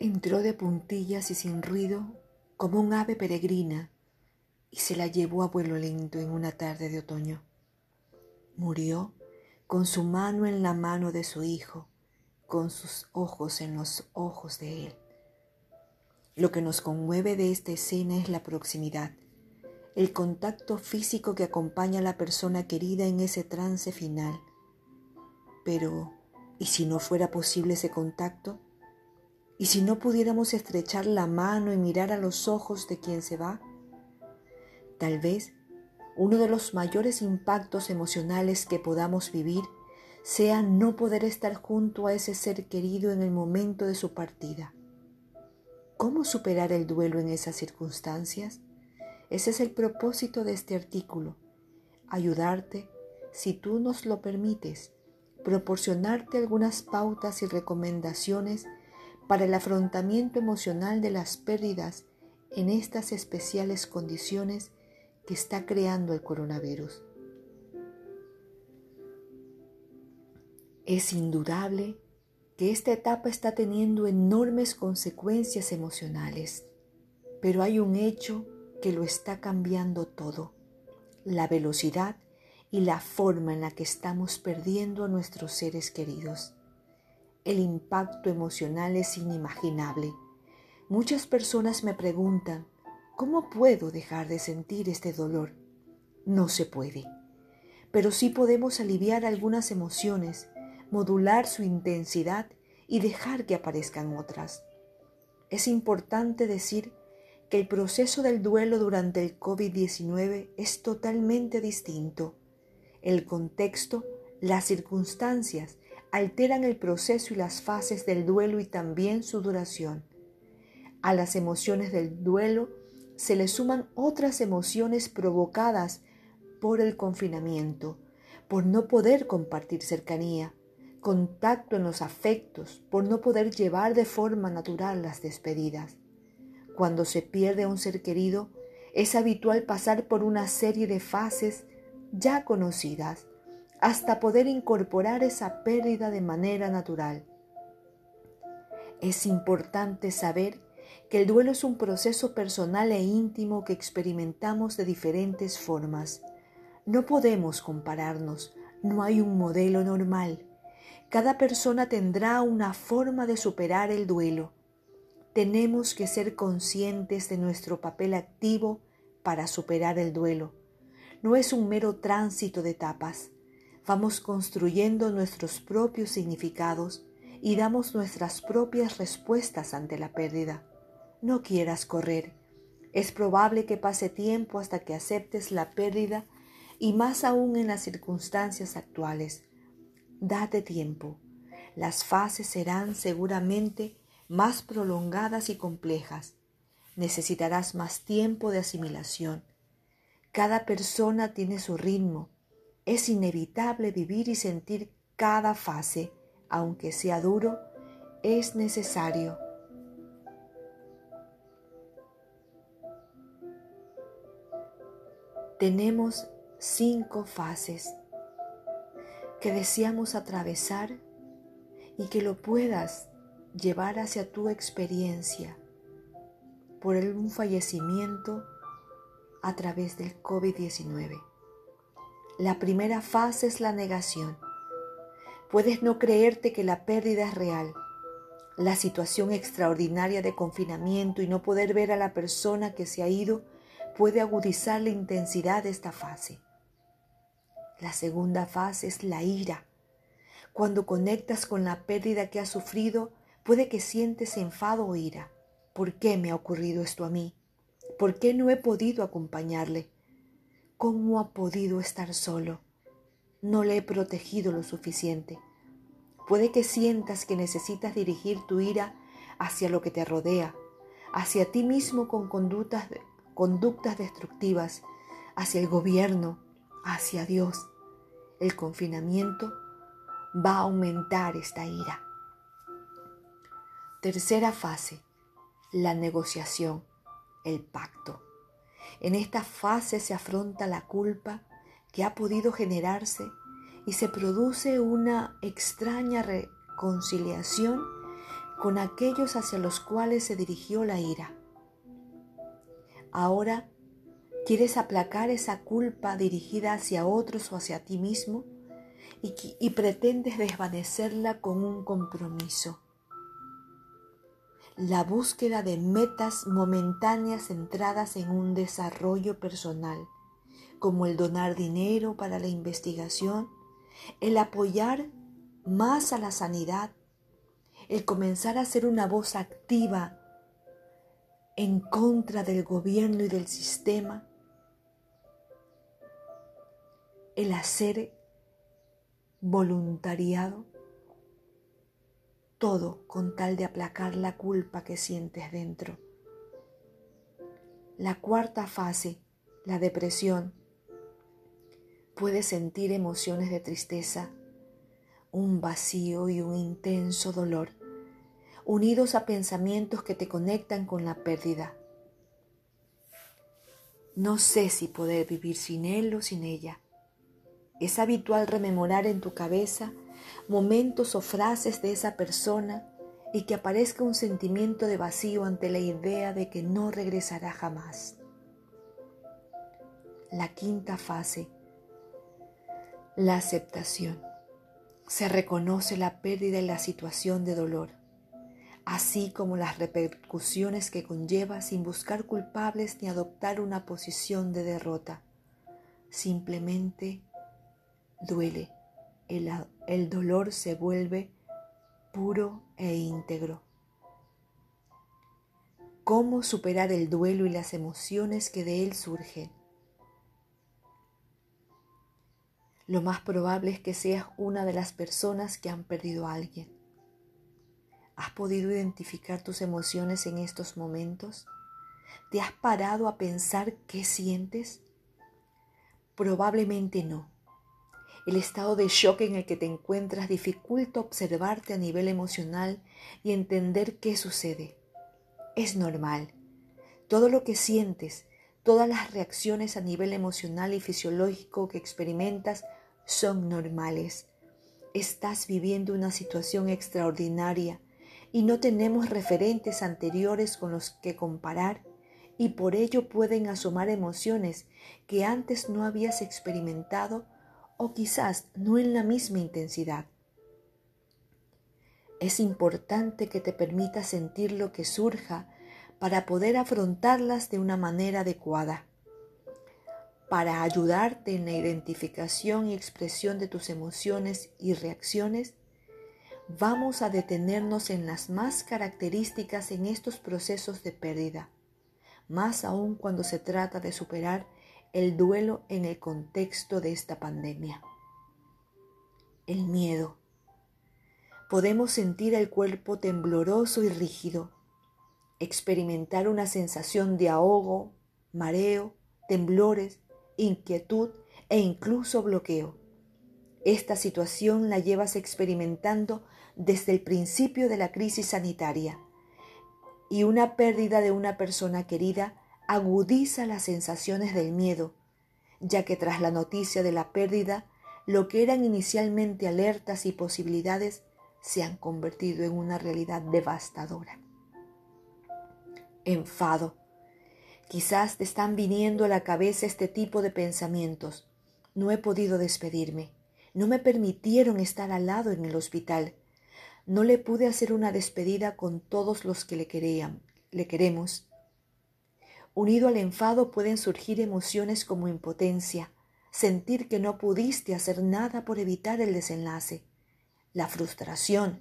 Entró de puntillas y sin ruido como un ave peregrina y se la llevó a vuelo lento en una tarde de otoño. Murió con su mano en la mano de su hijo, con sus ojos en los ojos de él. Lo que nos conmueve de esta escena es la proximidad, el contacto físico que acompaña a la persona querida en ese trance final. Pero, ¿y si no fuera posible ese contacto? ¿Y si no pudiéramos estrechar la mano y mirar a los ojos de quien se va? Tal vez uno de los mayores impactos emocionales que podamos vivir sea no poder estar junto a ese ser querido en el momento de su partida. ¿Cómo superar el duelo en esas circunstancias? Ese es el propósito de este artículo, ayudarte, si tú nos lo permites, proporcionarte algunas pautas y recomendaciones para el afrontamiento emocional de las pérdidas en estas especiales condiciones que está creando el coronavirus. Es indudable que esta etapa está teniendo enormes consecuencias emocionales, pero hay un hecho que lo está cambiando todo, la velocidad y la forma en la que estamos perdiendo a nuestros seres queridos el impacto emocional es inimaginable. Muchas personas me preguntan, ¿cómo puedo dejar de sentir este dolor? No se puede, pero sí podemos aliviar algunas emociones, modular su intensidad y dejar que aparezcan otras. Es importante decir que el proceso del duelo durante el COVID-19 es totalmente distinto. El contexto, las circunstancias alteran el proceso y las fases del duelo y también su duración. A las emociones del duelo se le suman otras emociones provocadas por el confinamiento, por no poder compartir cercanía, contacto en los afectos, por no poder llevar de forma natural las despedidas. Cuando se pierde a un ser querido, es habitual pasar por una serie de fases ya conocidas, hasta poder incorporar esa pérdida de manera natural. Es importante saber que el duelo es un proceso personal e íntimo que experimentamos de diferentes formas. No podemos compararnos, no hay un modelo normal. Cada persona tendrá una forma de superar el duelo. Tenemos que ser conscientes de nuestro papel activo para superar el duelo. No es un mero tránsito de etapas vamos construyendo nuestros propios significados y damos nuestras propias respuestas ante la pérdida. No quieras correr. Es probable que pase tiempo hasta que aceptes la pérdida y más aún en las circunstancias actuales. Date tiempo. Las fases serán seguramente más prolongadas y complejas. Necesitarás más tiempo de asimilación. Cada persona tiene su ritmo es inevitable vivir y sentir cada fase, aunque sea duro, es necesario. Tenemos cinco fases que deseamos atravesar y que lo puedas llevar hacia tu experiencia por un fallecimiento a través del COVID-19. La primera fase es la negación. Puedes no creerte que la pérdida es real. La situación extraordinaria de confinamiento y no poder ver a la persona que se ha ido puede agudizar la intensidad de esta fase. La segunda fase es la ira. Cuando conectas con la pérdida que has sufrido, puede que sientes enfado o ira. ¿Por qué me ha ocurrido esto a mí? ¿Por qué no he podido acompañarle? ¿Cómo ha podido estar solo? No le he protegido lo suficiente. Puede que sientas que necesitas dirigir tu ira hacia lo que te rodea, hacia ti mismo con conductas, destructivas, hacia el gobierno, hacia Dios. El confinamiento va a aumentar esta ira. Tercera fase, la negociación, el pacto. En esta fase se afronta la culpa que ha podido generarse y se produce una extraña reconciliación con aquellos hacia los cuales se dirigió la ira. Ahora, ¿quieres aplacar esa culpa dirigida hacia otros o hacia ti mismo? Y, y pretendes desvanecerla con un compromiso. La búsqueda de metas momentáneas centradas en un desarrollo personal, como el donar dinero para la investigación, el apoyar más a la sanidad, el comenzar a ser una voz activa en contra del gobierno y del sistema, el hacer voluntariado, todo con tal de aplacar la culpa que sientes dentro. La cuarta fase, la depresión, puedes sentir emociones de tristeza, un vacío y un intenso dolor, unidos a pensamientos que te conectan con la pérdida. No sé si poder vivir sin él o sin ella. Es habitual rememorar en tu cabeza momentos o frases de esa persona y que aparezca un sentimiento de vacío ante la idea de que no regresará jamás. La quinta fase, la aceptación se reconoce la pérdida y la situación de dolor, así como las repercusiones que conlleva sin buscar culpables ni adoptar una posición de derrota. Simplemente duele. El, dolor se vuelve puro e íntegro. ¿Cómo superar el duelo y las emociones que de él surgen? lo más probable es que seas una de las personas que han perdido a alguien. ¿Has podido identificar tus emociones en estos momentos? ¿Te has parado a pensar qué sientes? Probablemente no. El estado de shock en el que te encuentras dificulta observarte a nivel emocional y entender qué sucede. Es normal. Todo lo que sientes, todas las reacciones a nivel emocional y fisiológico que experimentas son normales. Estás viviendo una situación extraordinaria y no tenemos referentes anteriores con los que comparar y por ello pueden asomar emociones que antes no habías experimentado o quizás no en la misma intensidad. Es importante que te permitas sentir lo que surja para poder afrontarlas de una manera adecuada para ayudarte en la identificación y expresión de tus emociones y reacciones, vamos a detenernos en las más características en estos procesos de pérdida, más aún cuando se trata de superar el duelo en el contexto de esta pandemia. El miedo. Podemos sentir el cuerpo tembloroso y rígido, experimentar una sensación de ahogo, mareo, temblores, inquietud e incluso bloqueo. Esta situación la llevas experimentando desde el principio de la crisis sanitaria y una pérdida de una persona querida agudiza las sensaciones del miedo, ya que tras la noticia de la pérdida, lo que eran inicialmente alertas y posibilidades se han convertido en una realidad devastadora. Enfado, Quizás te están viniendo a la cabeza este tipo de pensamientos. No he podido despedirme. No me permitieron estar al lado en el hospital. No le pude hacer una despedida con todos los que le querían, le queremos. Unido al enfado pueden surgir emociones como impotencia, sentir que no pudiste hacer nada por evitar el desenlace, la frustración,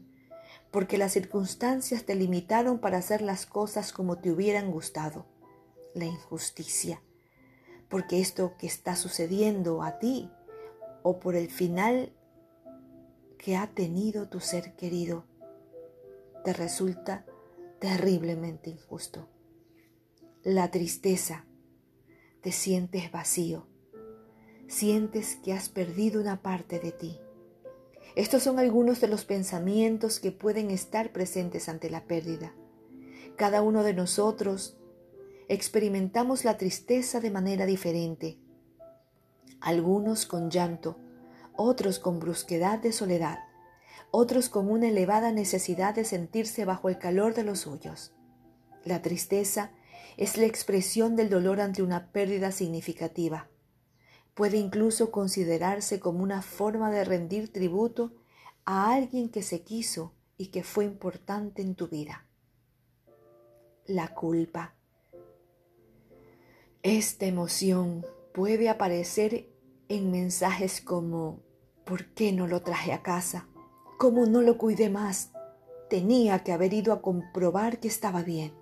porque las circunstancias te limitaron para hacer las cosas como te hubieran gustado la injusticia, porque esto que está sucediendo a ti o por el final que ha tenido tu ser querido te resulta terriblemente injusto. La tristeza, te sientes vacío, sientes que has perdido una parte de ti. Estos son algunos de los pensamientos que pueden estar presentes ante la pérdida. Cada uno de nosotros experimentamos la tristeza de manera diferente. Algunos con llanto, otros con brusquedad de soledad, otros con una elevada necesidad de sentirse bajo el calor de los suyos. La tristeza es la expresión del dolor ante una pérdida significativa. Puede incluso considerarse como una forma de rendir tributo a alguien que se quiso y que fue importante en tu vida. La culpa. Esta emoción puede aparecer en mensajes como ¿por qué no lo traje a casa? ¿Cómo no lo cuidé más? Tenía que haber ido a comprobar que estaba bien.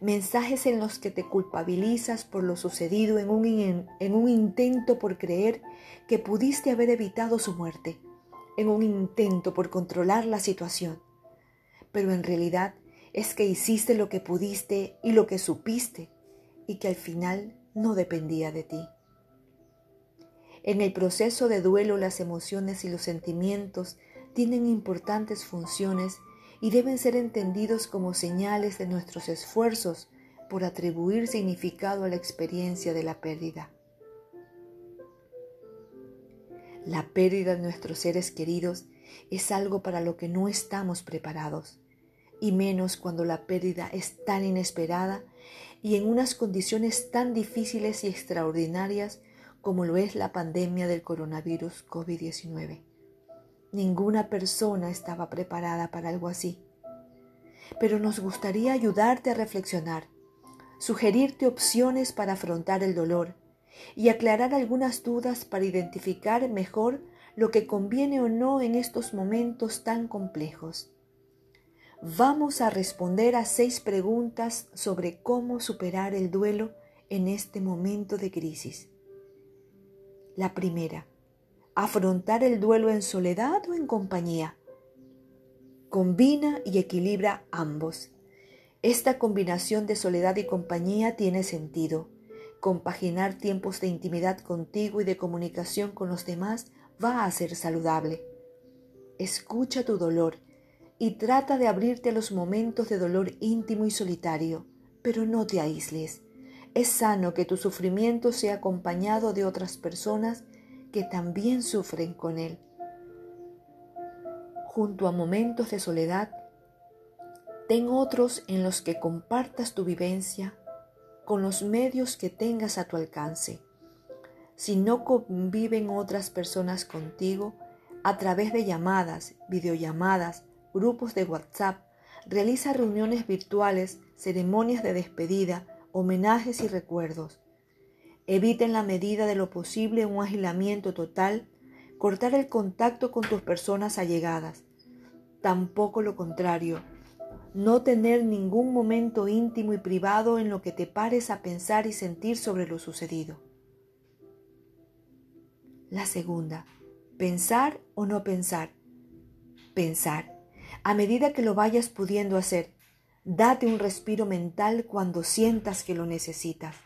Mensajes en los que te culpabilizas por lo sucedido en un, en un intento por creer que pudiste haber evitado su muerte, en un intento por controlar la situación. Pero en realidad es que hiciste lo que pudiste y lo que supiste y que al final no dependía de ti. En el proceso de duelo las emociones y los sentimientos tienen importantes funciones y deben ser entendidos como señales de nuestros esfuerzos por atribuir significado a la experiencia de la pérdida. La pérdida de nuestros seres queridos es algo para lo que no estamos preparados, y menos cuando la pérdida es tan inesperada y en unas condiciones tan difíciles y extraordinarias como lo es la pandemia del coronavirus COVID-19. Ninguna persona estaba preparada para algo así. Pero nos gustaría ayudarte a reflexionar, sugerirte opciones para afrontar el dolor y aclarar algunas dudas para identificar mejor lo que conviene o no en estos momentos tan complejos. Vamos a responder a seis preguntas sobre cómo superar el duelo en este momento de crisis. La primera, afrontar el duelo en soledad o en compañía. Combina y equilibra ambos. Esta combinación de soledad y compañía tiene sentido. Compaginar tiempos de intimidad contigo y de comunicación con los demás va a ser saludable. Escucha tu dolor y trata de abrirte a los momentos de dolor íntimo y solitario, pero no te aísles. Es sano que tu sufrimiento sea acompañado de otras personas que también sufren con él. Junto a momentos de soledad, ten otros en los que compartas tu vivencia con los medios que tengas a tu alcance. Si no conviven otras personas contigo, a través de llamadas, videollamadas, grupos de WhatsApp, realiza reuniones virtuales, ceremonias de despedida, homenajes y recuerdos. Evita en la medida de lo posible un aislamiento total, cortar el contacto con tus personas allegadas. Tampoco lo contrario, no tener ningún momento íntimo y privado en lo que te pares a pensar y sentir sobre lo sucedido. La segunda, pensar o no pensar. Pensar. A medida que lo vayas pudiendo hacer, Date un respiro mental cuando sientas que lo necesitas.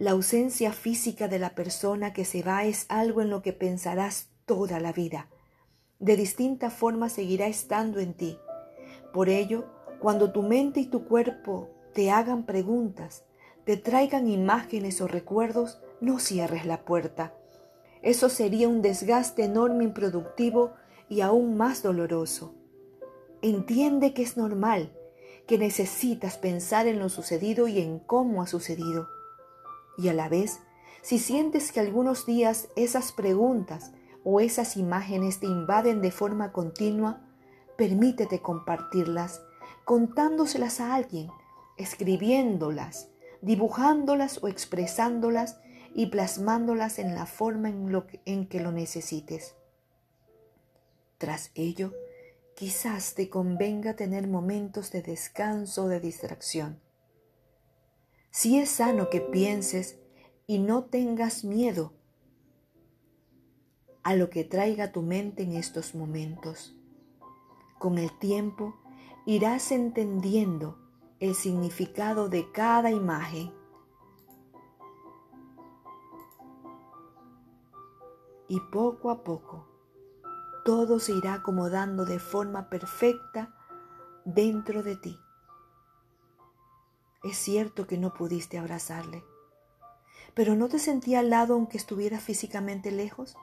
La ausencia física de la persona que se va es algo en lo que pensarás toda la vida. De distinta forma seguirá estando en ti. Por ello, cuando tu mente y tu cuerpo te hagan preguntas, te traigan imágenes o recuerdos, no cierres la puerta. Eso sería un desgaste enorme, improductivo y aún más doloroso. Entiende que es normal que necesitas pensar en lo sucedido y en cómo ha sucedido. Y a la vez, si sientes que algunos días esas preguntas o esas imágenes te invaden de forma continua, permítete compartirlas, contándoselas a alguien, escribiéndolas, dibujándolas o expresándolas y plasmándolas en la forma en, lo en que lo necesites. Tras ello, quizás te convenga tener momentos de descanso o de distracción. Si es sano que pienses y no tengas miedo a lo que traiga tu mente en estos momentos. Con el tiempo irás entendiendo el significado de cada imagen. Y poco a poco todo se irá acomodando de forma perfecta dentro de ti. Es cierto que no pudiste abrazarle, pero ¿no te sentía al lado aunque estuviera físicamente lejos?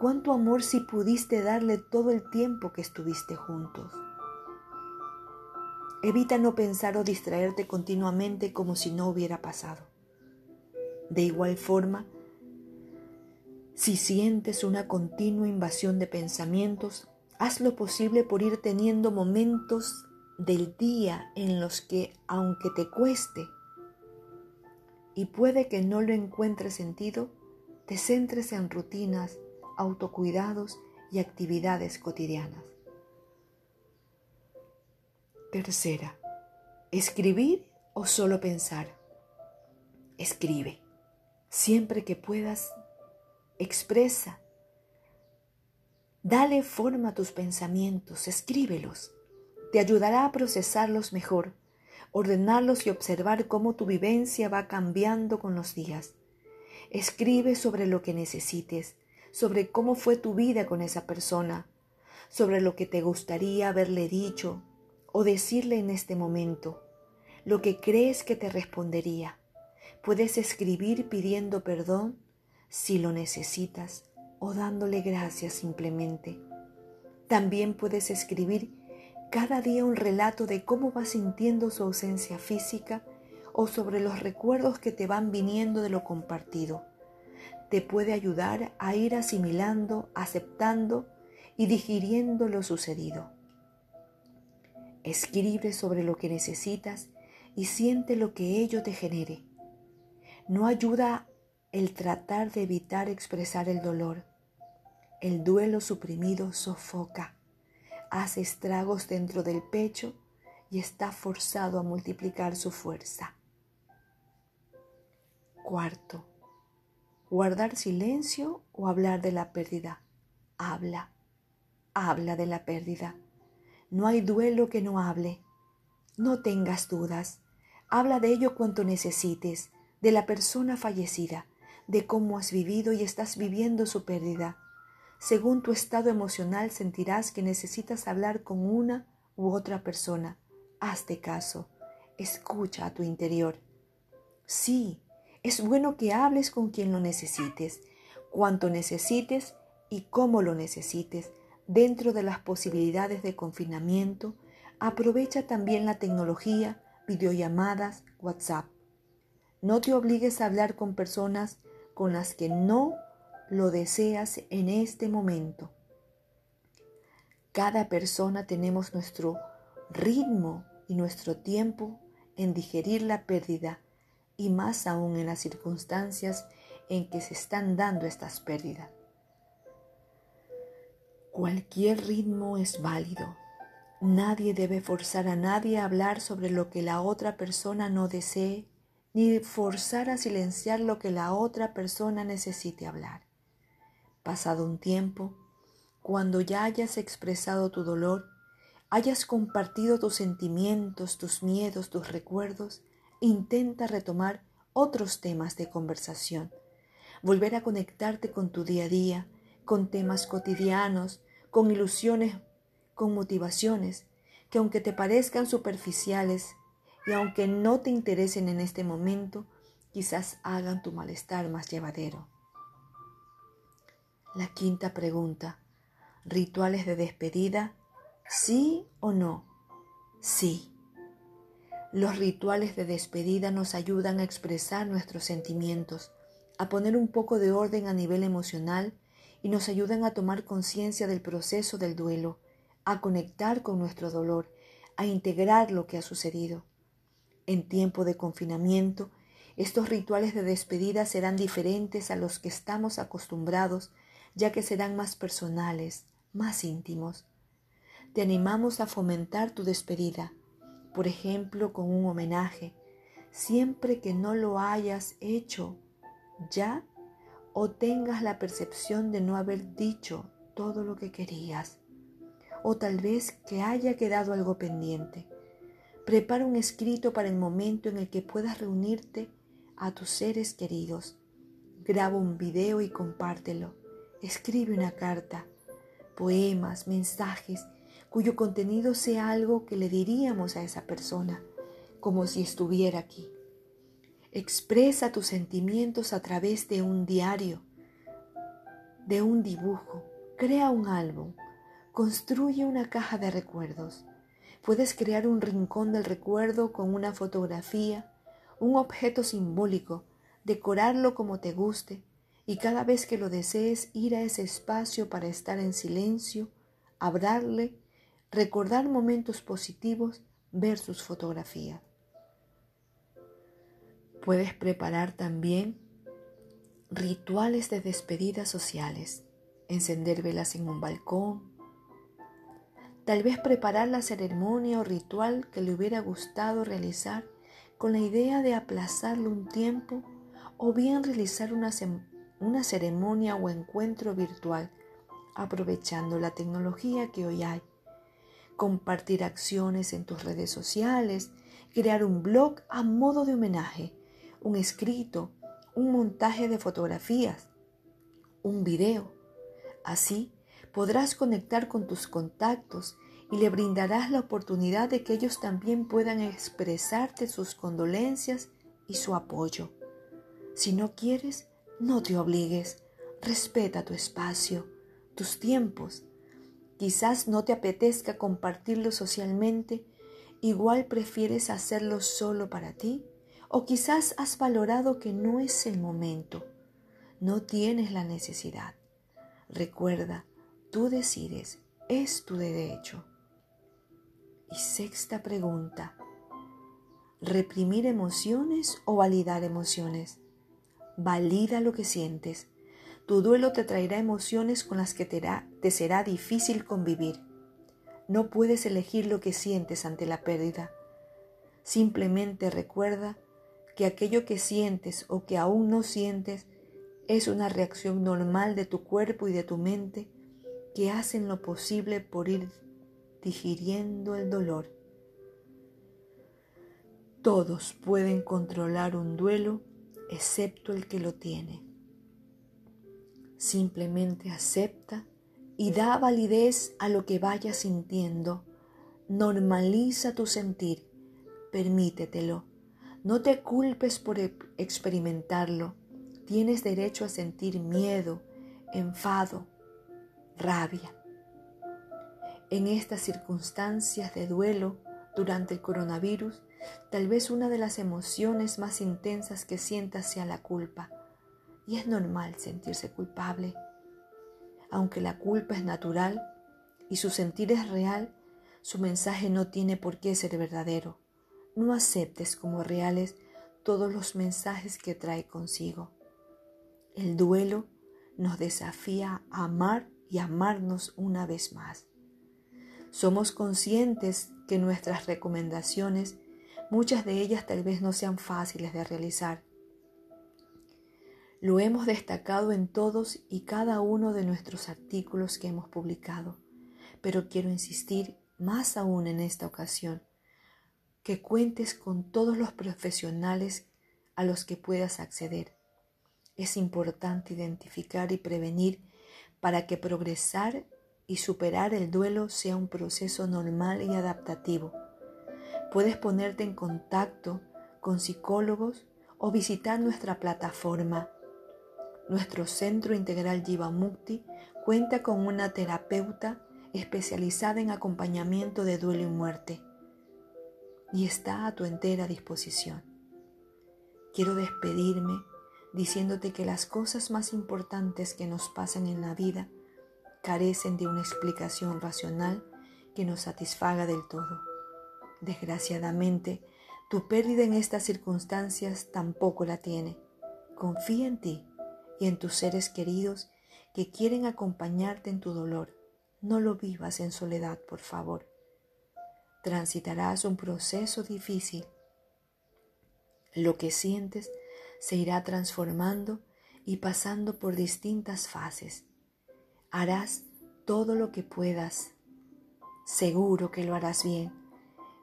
cuánto amor si pudiste darle todo el tiempo que estuviste juntos. Evita no pensar o distraerte continuamente como si no hubiera pasado. De igual forma, si sientes una continua invasión de pensamientos, haz lo posible por ir teniendo momentos del día en los que, aunque te cueste, y puede que no lo encuentres sentido, te centres en rutinas, autocuidados y actividades cotidianas. Tercera, escribir o solo pensar. Escribe. Siempre que puedas, expresa. Dale forma a tus pensamientos, escríbelos. Te ayudará a procesarlos mejor, ordenarlos y observar cómo tu vivencia va cambiando con los días. Escribe sobre lo que necesites, sobre cómo fue tu vida con esa persona, sobre lo que te gustaría haberle dicho, o decirle en este momento lo que crees que te respondería. Puedes escribir pidiendo perdón si lo necesitas o dándole gracias simplemente. También puedes escribir cada día un relato de cómo vas sintiendo su ausencia física o sobre los recuerdos que te van viniendo de lo compartido. Te puede ayudar a ir asimilando, aceptando y digiriendo lo sucedido. Escribe sobre lo que necesitas y siente lo que ello te genere. No ayuda el tratar de evitar expresar el dolor. El duelo suprimido sofoca, hace estragos dentro del pecho y está forzado a multiplicar su fuerza. Cuarto, guardar silencio o hablar de la pérdida. Habla, habla de la pérdida. No hay duelo que no hable. No tengas dudas. Habla de ello cuanto necesites, de la persona fallecida, de cómo has vivido y estás viviendo su pérdida. Según tu estado emocional sentirás que necesitas hablar con una u otra persona. Hazte caso. Escucha a tu interior. Sí, es bueno que hables con quien lo necesites, cuanto necesites y cómo lo necesites, Dentro de las posibilidades de confinamiento, aprovecha también la tecnología, videollamadas, WhatsApp. No te obligues a hablar con personas con las que no lo deseas en este momento. Cada persona tenemos nuestro ritmo y nuestro tiempo en digerir la pérdida y más aún en las circunstancias en que se están dando estas pérdidas. Cualquier ritmo es válido. Nadie debe forzar a nadie a hablar sobre lo que la otra persona no desee, ni forzar a silenciar lo que la otra persona necesite hablar. Pasado un tiempo, cuando ya hayas expresado tu dolor, hayas compartido tus sentimientos, tus miedos, tus recuerdos, intenta retomar otros temas de conversación, volver a conectarte con tu día a día, con temas cotidianos, con ilusiones, con motivaciones, que aunque te parezcan superficiales y aunque no te interesen en este momento, quizás hagan tu malestar más llevadero. La quinta pregunta, ¿rituales de despedida? ¿Sí o no? Sí. Los rituales de despedida nos ayudan a expresar nuestros sentimientos, a poner un poco de orden a nivel emocional y nos ayudan a tomar conciencia del proceso del duelo, a conectar con nuestro dolor, a integrar lo que ha sucedido. En tiempo de confinamiento, estos rituales de despedida serán diferentes a los que estamos acostumbrados, ya que serán más personales, más íntimos. Te animamos a fomentar tu despedida, por ejemplo, con un homenaje, siempre que no lo hayas hecho ya o tengas la percepción de no haber dicho todo lo que querías, o tal vez que haya quedado algo pendiente. Prepara un escrito para el momento en el que puedas reunirte a tus seres queridos. Graba un video y compártelo. Escribe una carta, poemas, mensajes, cuyo contenido sea algo que le diríamos a esa persona, como si estuviera aquí. Expresa tus sentimientos a través de un diario. de un dibujo, crea un álbum, construye una caja de recuerdos. Puedes crear un rincón del recuerdo con una fotografía, un objeto simbólico, decorarlo como te guste y cada vez que lo desees ir a ese espacio para estar en silencio, hablarle, recordar momentos positivos, ver sus fotografías. Puedes preparar también rituales de despedida sociales, encender velas en un balcón, tal vez preparar la ceremonia o ritual que le hubiera gustado realizar con la idea de aplazarlo un tiempo o bien realizar una, una ceremonia o encuentro virtual aprovechando la tecnología que hoy hay. Compartir acciones en tus redes sociales, crear un blog a modo de homenaje, un escrito, un montaje de fotografías, un video. Así podrás conectar con tus contactos y le brindarás la oportunidad de que ellos también puedan expresarte sus condolencias y su apoyo. Si no quieres, no te obligues, respeta tu espacio, tus tiempos. Quizás no te apetezca compartirlo socialmente, igual prefieres hacerlo solo para ti o quizás has valorado que no es el momento, no tienes la necesidad. Recuerda, tú decides, es tu derecho. Y sexta pregunta, ¿reprimir emociones o validar emociones? Valida lo que sientes. Tu duelo te traerá emociones con las que te, te será difícil convivir. No puedes elegir lo que sientes ante la pérdida. Simplemente recuerda que aquello que sientes o que aún no sientes es una reacción normal de tu cuerpo y de tu mente que hacen lo posible por ir digiriendo el dolor. Todos pueden controlar un duelo excepto el que lo tiene. Simplemente acepta y da validez a lo que vayas sintiendo. Normaliza tu sentir, permítetelo no te culpes por e-, experimentarlo. Tienes derecho a sentir miedo, enfado, rabia. En estas circunstancias de duelo durante el coronavirus, tal vez una de las emociones más intensas que sientas sea la culpa. Y es normal sentirse culpable. Aunque la culpa es natural y su sentir es real, su mensaje no tiene por qué ser verdadero. No aceptes como reales todos los mensajes que trae consigo. El duelo nos desafía a amar y amarnos una vez más. Somos conscientes que nuestras recomendaciones, muchas de ellas tal vez no sean fáciles de realizar. Lo hemos destacado en todos y cada uno de nuestros artículos que hemos publicado, pero quiero insistir más aún en esta ocasión que cuentes con todos los profesionales a los que puedas acceder. Es importante identificar y prevenir para que progresar y superar el duelo sea un proceso normal y adaptativo. Puedes ponerte en contacto con psicólogos o visitar nuestra plataforma. Nuestro Centro Integral Mukti cuenta con una terapeuta especializada en acompañamiento de duelo y muerte y está a tu entera disposición. Quiero despedirme diciéndote que las cosas más importantes que nos pasan en la vida carecen de una explicación racional que nos satisfaga del todo. Desgraciadamente, tu pérdida en estas circunstancias tampoco la tiene. Confía en ti y en tus seres queridos que quieren acompañarte en tu dolor. No lo vivas en soledad, por favor transitarás un proceso difícil. Lo que sientes se irá transformando y pasando por distintas fases. Harás todo lo que puedas. Seguro que lo harás bien.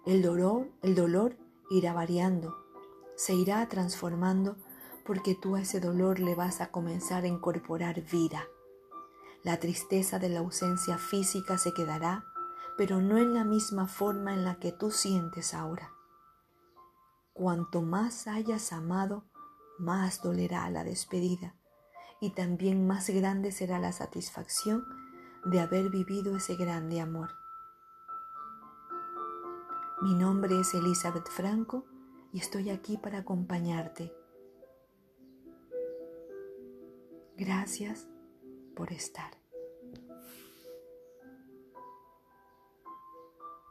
El dolor, el dolor irá variando, se irá transformando porque tú a ese dolor le vas a comenzar a incorporar vida. La tristeza de la ausencia física se quedará pero no en la misma forma en la que tú sientes ahora. Cuanto más hayas amado, más dolerá la despedida y también más grande será la satisfacción de haber vivido ese grande amor. Mi nombre es Elizabeth Franco y estoy aquí para acompañarte. Gracias por estar.